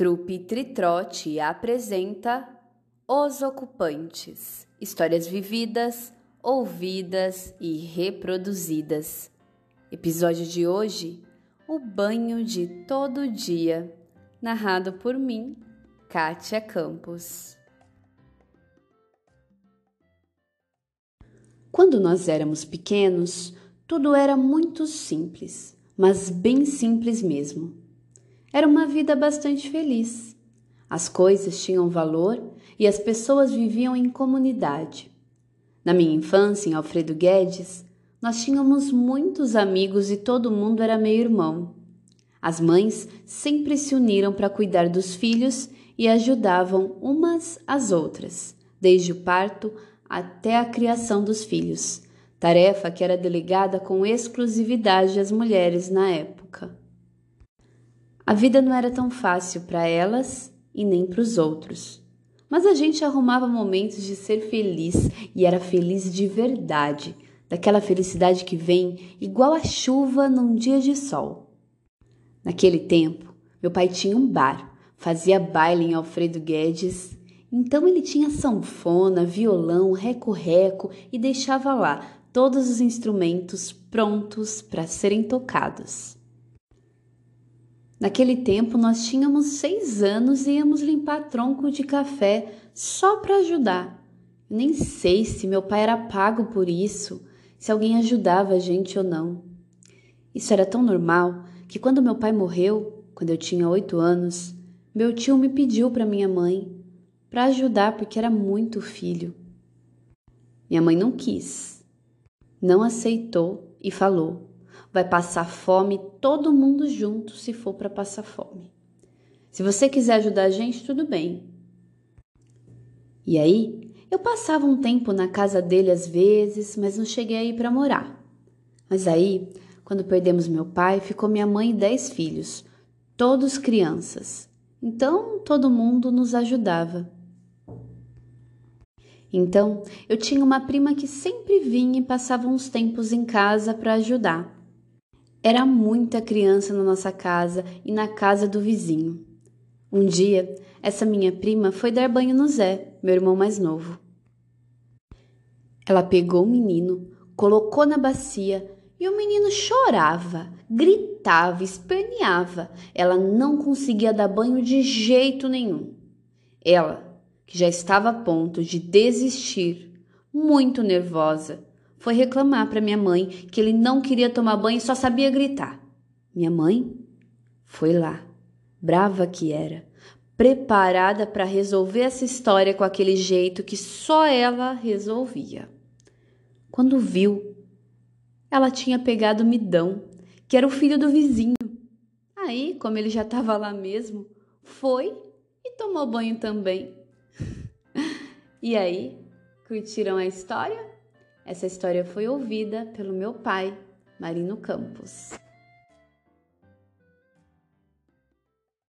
Trupe Tritrote apresenta Os Ocupantes Histórias vividas, ouvidas e reproduzidas. Episódio de hoje: O Banho de Todo Dia, narrado por mim, Kátia Campos. Quando nós éramos pequenos, tudo era muito simples, mas bem simples mesmo. Era uma vida bastante feliz. As coisas tinham valor e as pessoas viviam em comunidade. Na minha infância, em Alfredo Guedes, nós tínhamos muitos amigos e todo mundo era meio irmão. As mães sempre se uniram para cuidar dos filhos e ajudavam umas às outras, desde o parto até a criação dos filhos, tarefa que era delegada com exclusividade às mulheres na época. A vida não era tão fácil para elas e nem para os outros. Mas a gente arrumava momentos de ser feliz e era feliz de verdade, daquela felicidade que vem igual a chuva num dia de sol. Naquele tempo, meu pai tinha um bar, fazia baile em Alfredo Guedes, então ele tinha sanfona, violão, reco-reco e deixava lá todos os instrumentos prontos para serem tocados. Naquele tempo nós tínhamos seis anos e íamos limpar tronco de café só para ajudar. Nem sei se meu pai era pago por isso, se alguém ajudava a gente ou não. Isso era tão normal que quando meu pai morreu, quando eu tinha oito anos, meu tio me pediu para minha mãe para ajudar porque era muito filho. Minha mãe não quis, não aceitou e falou: vai passar fome todo mundo junto se for para passar fome. Se você quiser ajudar a gente, tudo bem. E aí, eu passava um tempo na casa dele às vezes, mas não cheguei a ir para morar. Mas aí, quando perdemos meu pai, ficou minha mãe e dez filhos, todos crianças. Então, todo mundo nos ajudava. Então, eu tinha uma prima que sempre vinha e passava uns tempos em casa para ajudar. Era muita criança na nossa casa e na casa do vizinho. Um dia, essa minha prima foi dar banho no Zé, meu irmão mais novo. Ela pegou o menino, colocou na bacia e o menino chorava, gritava, esperneava. Ela não conseguia dar banho de jeito nenhum. Ela, que já estava a ponto de desistir, muito nervosa, foi reclamar para minha mãe que ele não queria tomar banho e só sabia gritar. Minha mãe foi lá, brava que era, preparada para resolver essa história com aquele jeito que só ela resolvia. Quando viu, ela tinha pegado Midão, que era o filho do vizinho. Aí, como ele já estava lá mesmo, foi e tomou banho também. e aí, curtiram a história? Essa história foi ouvida pelo meu pai, Marino Campos.